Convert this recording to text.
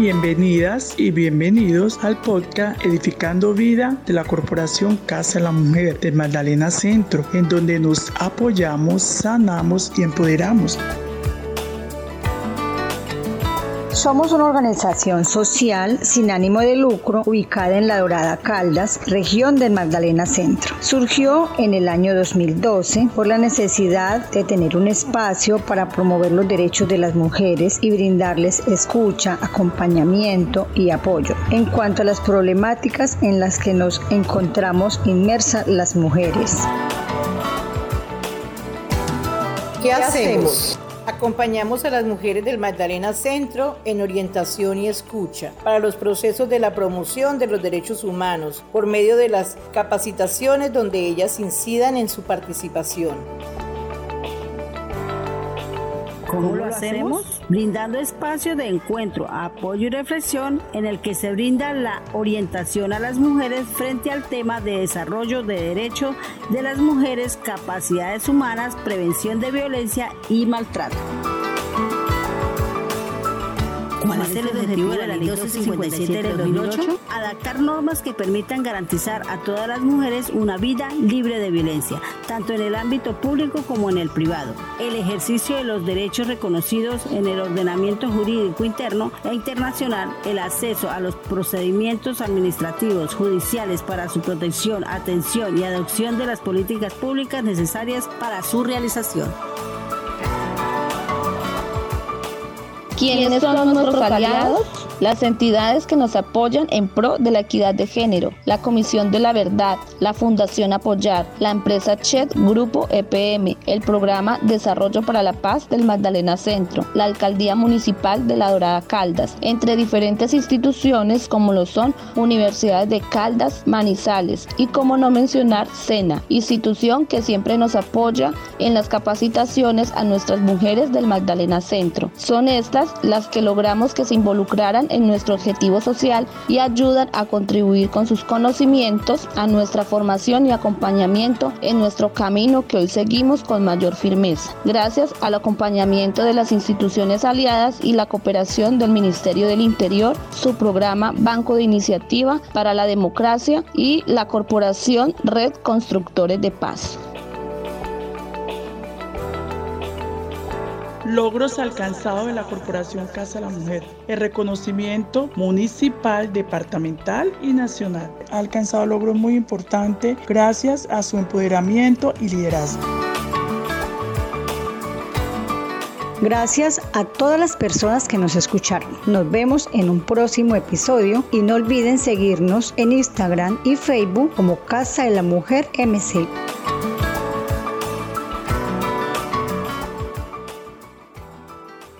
Bienvenidas y bienvenidos al podcast Edificando Vida de la Corporación Casa de la Mujer de Magdalena Centro, en donde nos apoyamos, sanamos y empoderamos. Somos una organización social sin ánimo de lucro ubicada en La Dorada Caldas, región del Magdalena Centro. Surgió en el año 2012 por la necesidad de tener un espacio para promover los derechos de las mujeres y brindarles escucha, acompañamiento y apoyo en cuanto a las problemáticas en las que nos encontramos inmersas las mujeres. ¿Qué hacemos? Acompañamos a las mujeres del Magdalena Centro en orientación y escucha para los procesos de la promoción de los derechos humanos por medio de las capacitaciones donde ellas incidan en su participación. ¿Cómo lo hacemos? Brindando espacio de encuentro, apoyo y reflexión en el que se brinda la orientación a las mujeres frente al tema de desarrollo de derechos de las mujeres, capacidades humanas, prevención de violencia y maltrato. ¿Cuál es el objetivo de la Ley 1257 del 2008? Adaptar normas que permitan garantizar a todas las mujeres una vida libre de violencia, tanto en el ámbito público como en el privado. El ejercicio de los derechos reconocidos en el ordenamiento jurídico interno e internacional, el acceso a los procedimientos administrativos, judiciales para su protección, atención y adopción de las políticas públicas necesarias para su realización. ¿Quiénes son nuestros aliados? Las entidades que nos apoyan en pro de la equidad de género, la Comisión de la Verdad, la Fundación Apoyar, la empresa CHET Grupo EPM, el Programa Desarrollo para la Paz del Magdalena Centro, la Alcaldía Municipal de La Dorada Caldas, entre diferentes instituciones como lo son universidades de Caldas, Manizales y como no mencionar SENA, institución que siempre nos apoya en las capacitaciones a nuestras mujeres del Magdalena Centro. Son estas las que logramos que se involucraran en nuestro objetivo social y ayudan a contribuir con sus conocimientos a nuestra formación y acompañamiento en nuestro camino que hoy seguimos con mayor firmeza. Gracias al acompañamiento de las instituciones aliadas y la cooperación del Ministerio del Interior, su programa Banco de Iniciativa para la Democracia y la Corporación Red Constructores de Paz. Logros alcanzados de la Corporación Casa de la Mujer, el reconocimiento municipal, departamental y nacional. Ha alcanzado logros muy importantes gracias a su empoderamiento y liderazgo. Gracias a todas las personas que nos escucharon. Nos vemos en un próximo episodio y no olviden seguirnos en Instagram y Facebook como Casa de la Mujer MC.